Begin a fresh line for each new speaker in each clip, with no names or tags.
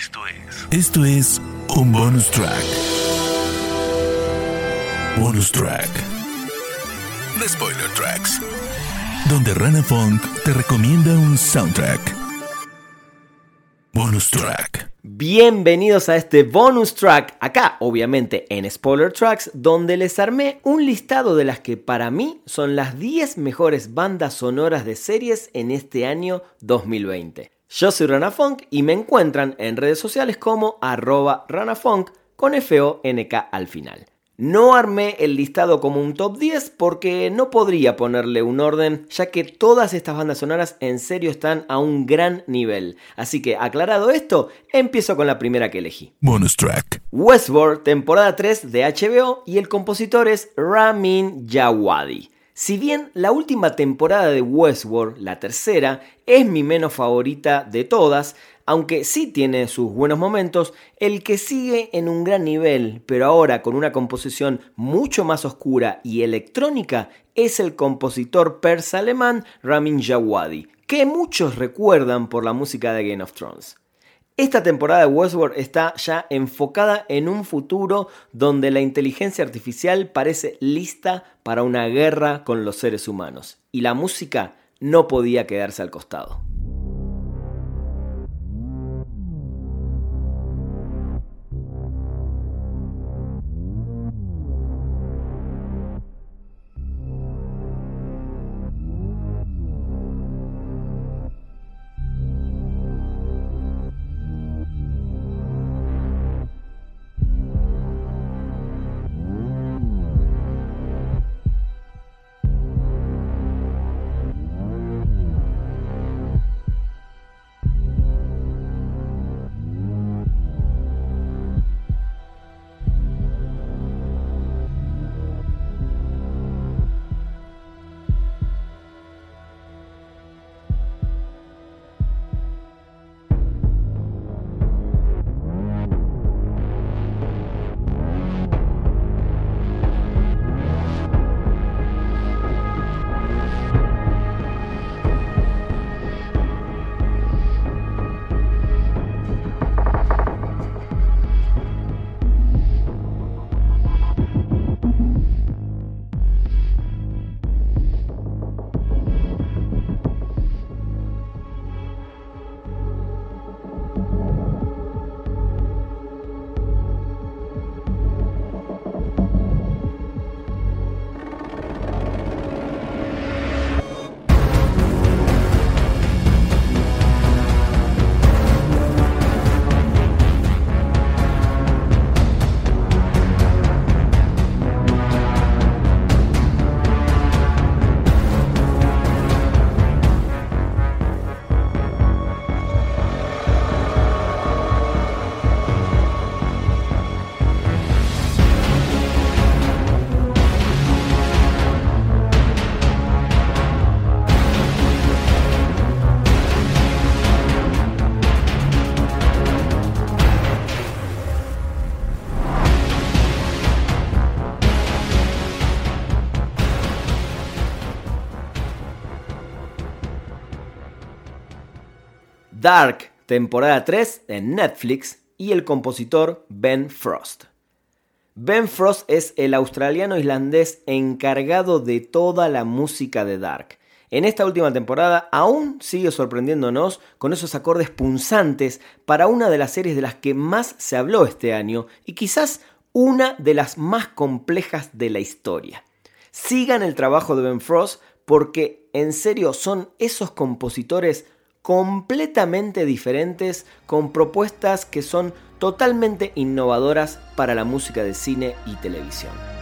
Esto es. Esto es un bonus track. Bonus track. The Spoiler Tracks. Donde Rana Funk te recomienda un soundtrack. Bonus track.
Bienvenidos a este bonus track, acá obviamente en Spoiler Tracks, donde les armé un listado de las que para mí son las 10 mejores bandas sonoras de series en este año 2020. Yo soy Rana Funk y me encuentran en redes sociales como arroba ranafunk con F-O-N-K al final. No armé el listado como un top 10 porque no podría ponerle un orden, ya que todas estas bandas sonoras en serio están a un gran nivel. Así que aclarado esto, empiezo con la primera que elegí.
Bonus track.
Westworld, temporada 3 de HBO y el compositor es Ramin Djawadi. Si bien la última temporada de Westworld, la tercera, es mi menos favorita de todas, aunque sí tiene sus buenos momentos, el que sigue en un gran nivel, pero ahora con una composición mucho más oscura y electrónica, es el compositor persa alemán Ramin Djawadi, que muchos recuerdan por la música de Game of Thrones. Esta temporada de Westworld está ya enfocada en un futuro donde la inteligencia artificial parece lista para una guerra con los seres humanos y la música no podía quedarse al costado. Dark, temporada 3 en Netflix, y el compositor Ben Frost. Ben Frost es el australiano islandés encargado de toda la música de Dark. En esta última temporada aún sigue sorprendiéndonos con esos acordes punzantes para una de las series de las que más se habló este año y quizás una de las más complejas de la historia. Sigan el trabajo de Ben Frost porque en serio son esos compositores completamente diferentes con propuestas que son totalmente innovadoras para la música de cine y televisión.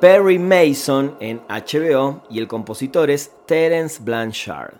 Perry Mason en HBO y el compositor es Terence Blanchard.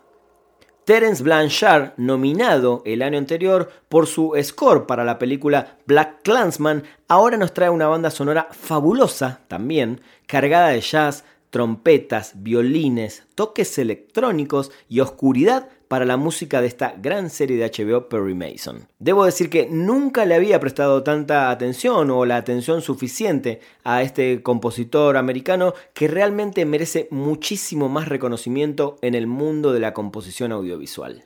Terence Blanchard, nominado el año anterior por su score para la película Black Clansman, ahora nos trae una banda sonora fabulosa también, cargada de jazz, trompetas, violines, toques electrónicos y oscuridad para la música de esta gran serie de HBO Perry Mason. Debo decir que nunca le había prestado tanta atención o la atención suficiente a este compositor americano que realmente merece muchísimo más reconocimiento en el mundo de la composición audiovisual.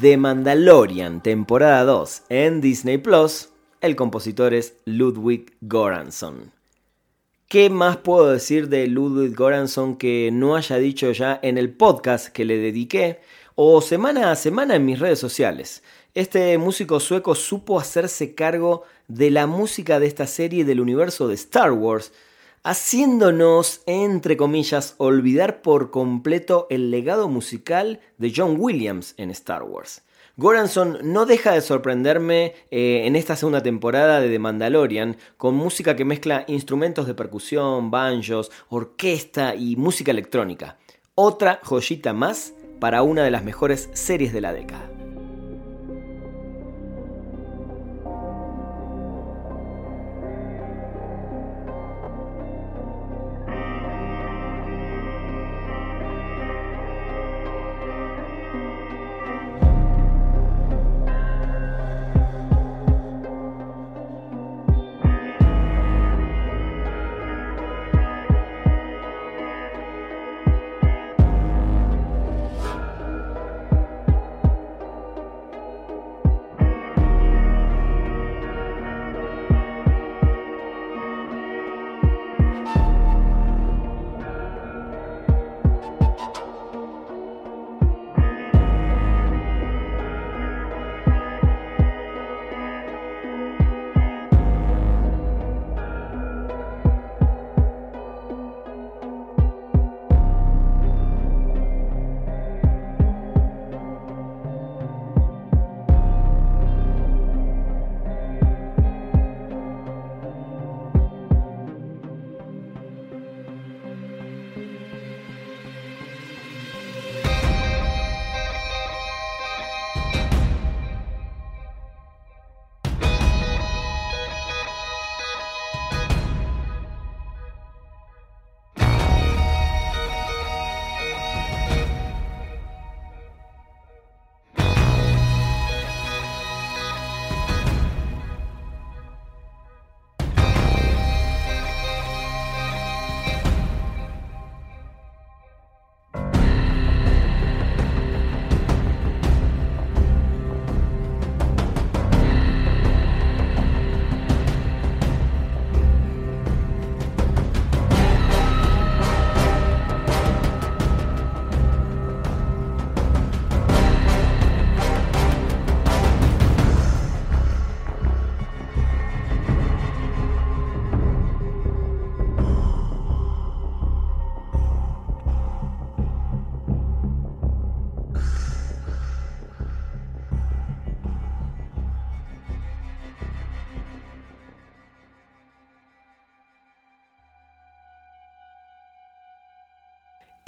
The Mandalorian, temporada 2, en Disney Plus, el compositor es Ludwig Goranson. ¿Qué más puedo decir de Ludwig Goranson que no haya dicho ya en el podcast que le dediqué o semana a semana en mis redes sociales? Este músico sueco supo hacerse cargo de la música de esta serie del universo de Star Wars, haciéndonos, entre comillas, olvidar por completo el legado musical de John Williams en Star Wars. Goranson no deja de sorprenderme eh, en esta segunda temporada de The Mandalorian con música que mezcla instrumentos de percusión, banjos, orquesta y música electrónica. Otra joyita más para una de las mejores series de la década.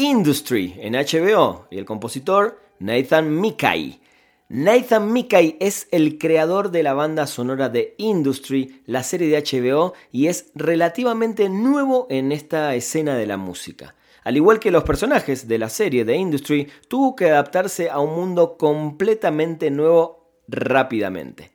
Industry en HBO y el compositor Nathan Mikai. Nathan Mikai es el creador de la banda sonora de Industry, la serie de HBO, y es relativamente nuevo en esta escena de la música. Al igual que los personajes de la serie de Industry, tuvo que adaptarse a un mundo completamente nuevo rápidamente.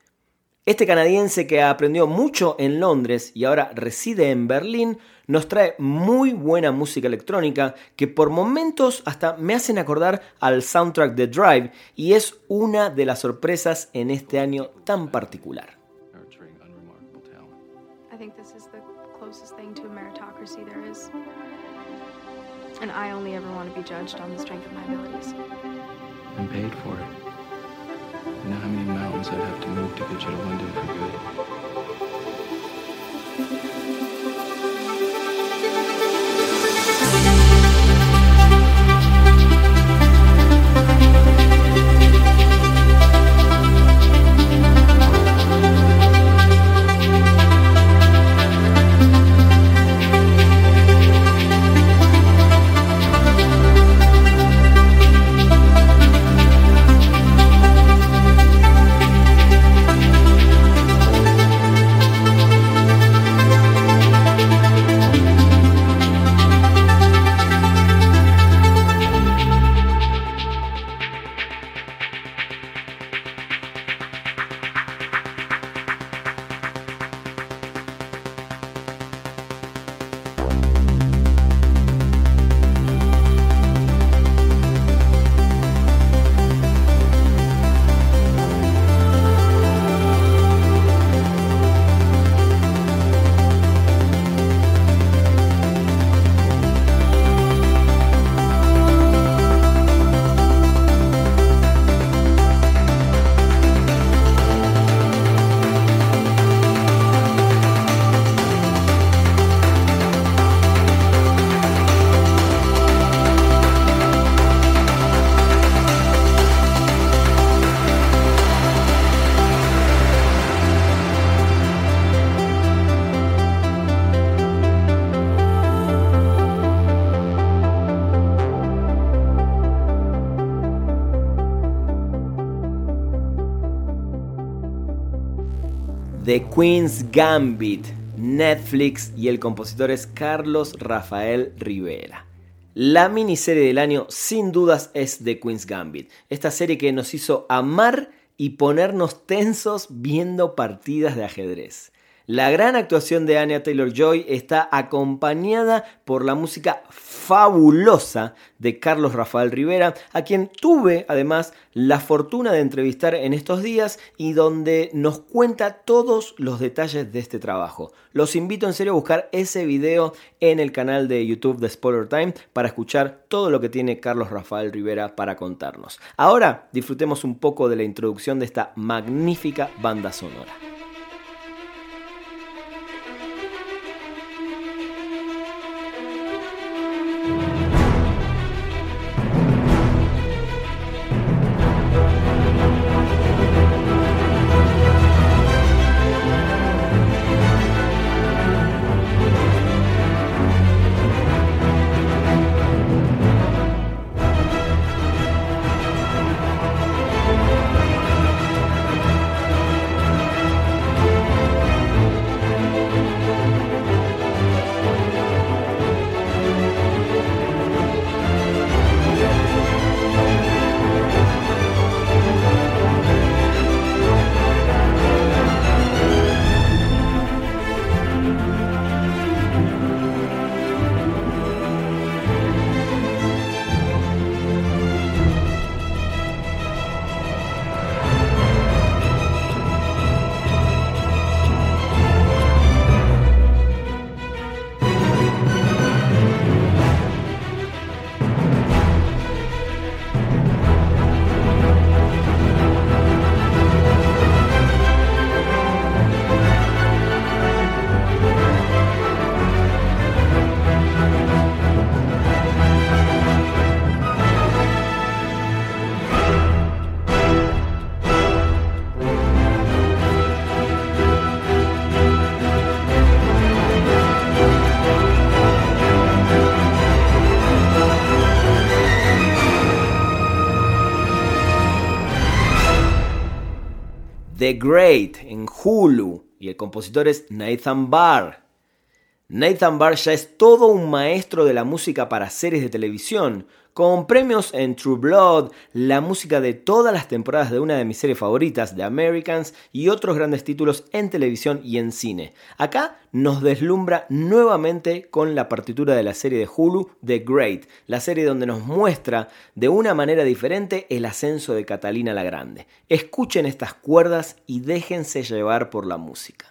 Este canadiense que aprendió mucho en Londres y ahora reside en Berlín, nos trae muy buena música electrónica que por momentos hasta me hacen acordar al soundtrack de Drive y es una de las sorpresas en este año tan particular. And I only ever want to be judged on the strength of my abilities. And paid for it. You know how many mountains I'd have to move to get you to London for good? Queen's Gambit, Netflix y el compositor es Carlos Rafael Rivera. La miniserie del año sin dudas es The Queen's Gambit, esta serie que nos hizo amar y ponernos tensos viendo partidas de ajedrez. La gran actuación de Anya Taylor Joy está acompañada por la música fabulosa de Carlos Rafael Rivera, a quien tuve además la fortuna de entrevistar en estos días y donde nos cuenta todos los detalles de este trabajo. Los invito en serio a buscar ese video en el canal de YouTube de Spoiler Time para escuchar todo lo que tiene Carlos Rafael Rivera para contarnos. Ahora disfrutemos un poco de la introducción de esta magnífica banda sonora. The Great en Hulu y el compositor es Nathan Barr. Nathan Barr ya es todo un maestro de la música para series de televisión, con premios en True Blood, la música de todas las temporadas de una de mis series favoritas, The Americans, y otros grandes títulos en televisión y en cine. Acá nos deslumbra nuevamente con la partitura de la serie de Hulu The Great, la serie donde nos muestra de una manera diferente el ascenso de Catalina la Grande. Escuchen estas cuerdas y déjense llevar por la música.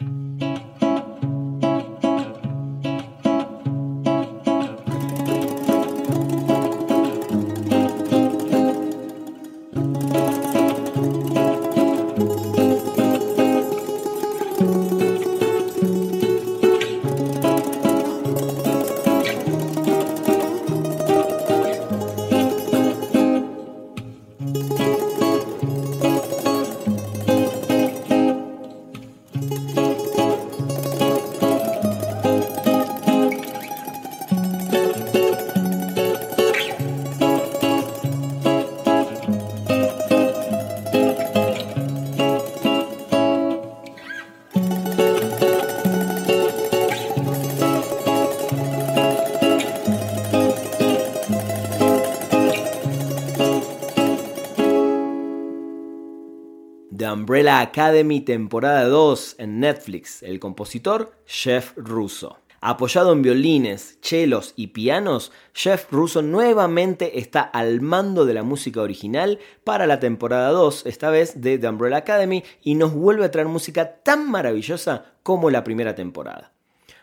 Umbrella Academy temporada 2 en Netflix, el compositor Jeff Russo. Apoyado en violines, chelos y pianos, Jeff Russo nuevamente está al mando de la música original para la temporada 2, esta vez de The Umbrella Academy, y nos vuelve a traer música tan maravillosa como la primera temporada.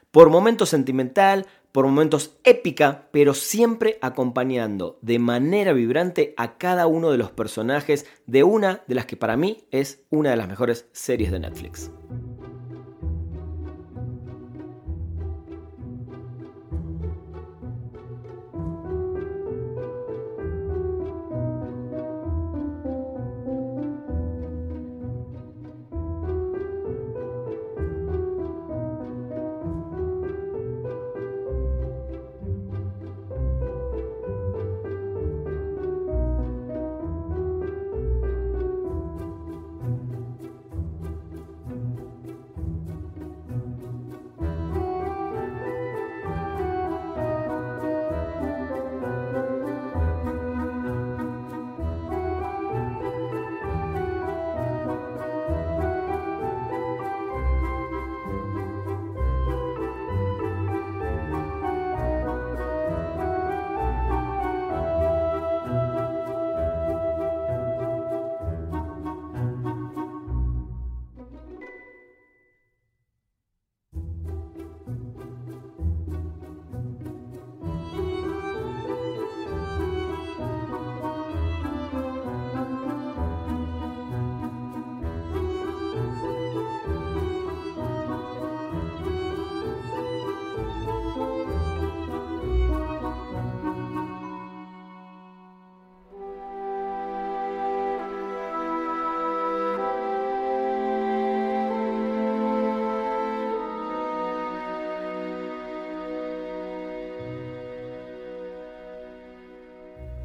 Por momentos sentimental, por momentos épica, pero siempre acompañando de manera vibrante a cada uno de los personajes de una de las que para mí es una de las mejores series de Netflix.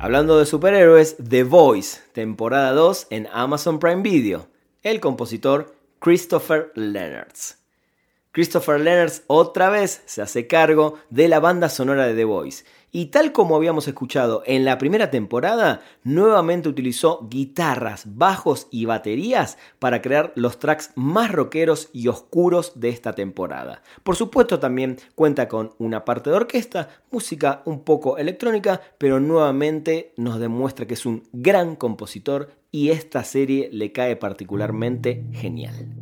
Hablando de superhéroes, The Voice, temporada 2 en Amazon Prime Video. El compositor Christopher Leonards. Christopher Leonards otra vez se hace cargo de la banda sonora de The Voice y tal como habíamos escuchado en la primera temporada, nuevamente utilizó guitarras, bajos y baterías para crear los tracks más rockeros y oscuros de esta temporada. Por supuesto también cuenta con una parte de orquesta, música un poco electrónica, pero nuevamente nos demuestra que es un gran compositor y esta serie le cae particularmente genial.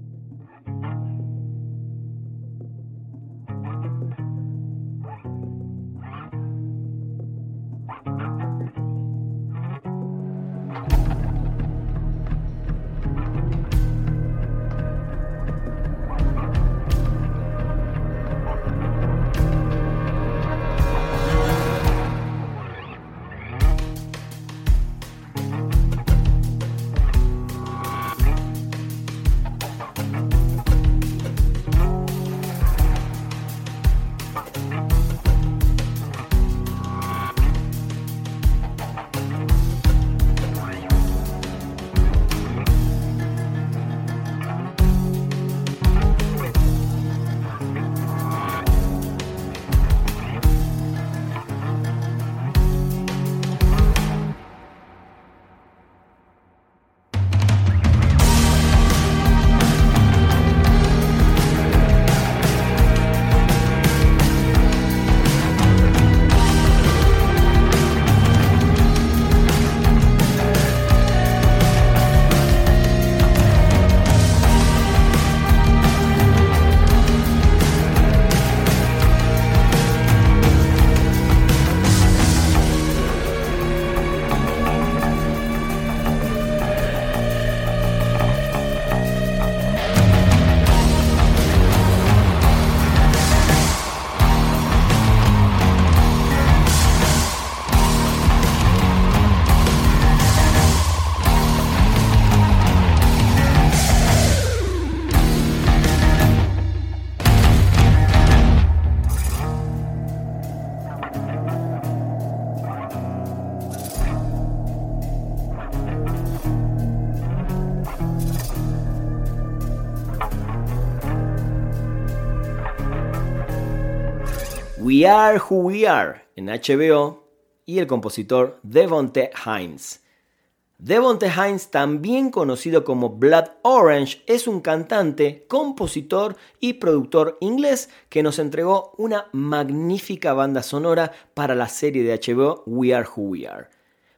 We Are Who We Are en HBO y el compositor Devonte Hines. Devonte Hines, también conocido como Blood Orange, es un cantante, compositor y productor inglés que nos entregó una magnífica banda sonora para la serie de HBO We Are Who We Are.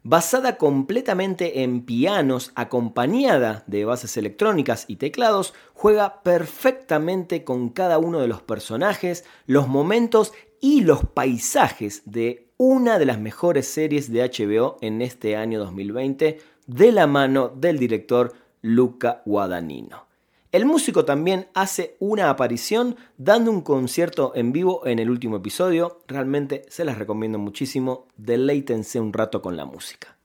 Basada completamente en pianos, acompañada de bases electrónicas y teclados, juega perfectamente con cada uno de los personajes, los momentos y los paisajes de una de las mejores series de HBO en este año 2020 de la mano del director Luca Guadagnino. El músico también hace una aparición dando un concierto en vivo en el último episodio. Realmente se las recomiendo muchísimo. Deleítense un rato con la música.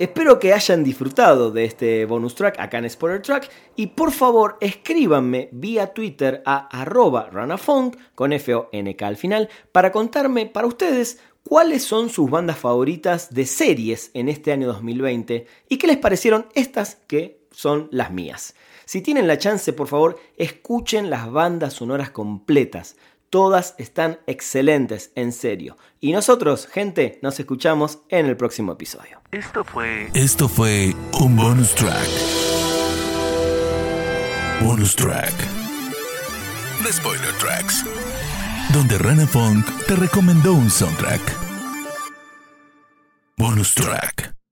Espero que hayan disfrutado de este bonus track acá en Spoiler Track y por favor escríbanme vía Twitter a arroba ranafunk con F-O-N-K al final para contarme para ustedes cuáles son sus bandas favoritas de series en este año 2020 y qué les parecieron estas que son las mías. Si tienen la chance, por favor, escuchen las bandas sonoras completas. Todas están excelentes, en serio. Y nosotros, gente, nos escuchamos en el próximo episodio.
Esto fue. Esto fue un bonus track. Bonus track. The Spoiler Tracks. Donde Rana Funk te recomendó un soundtrack. Bonus track.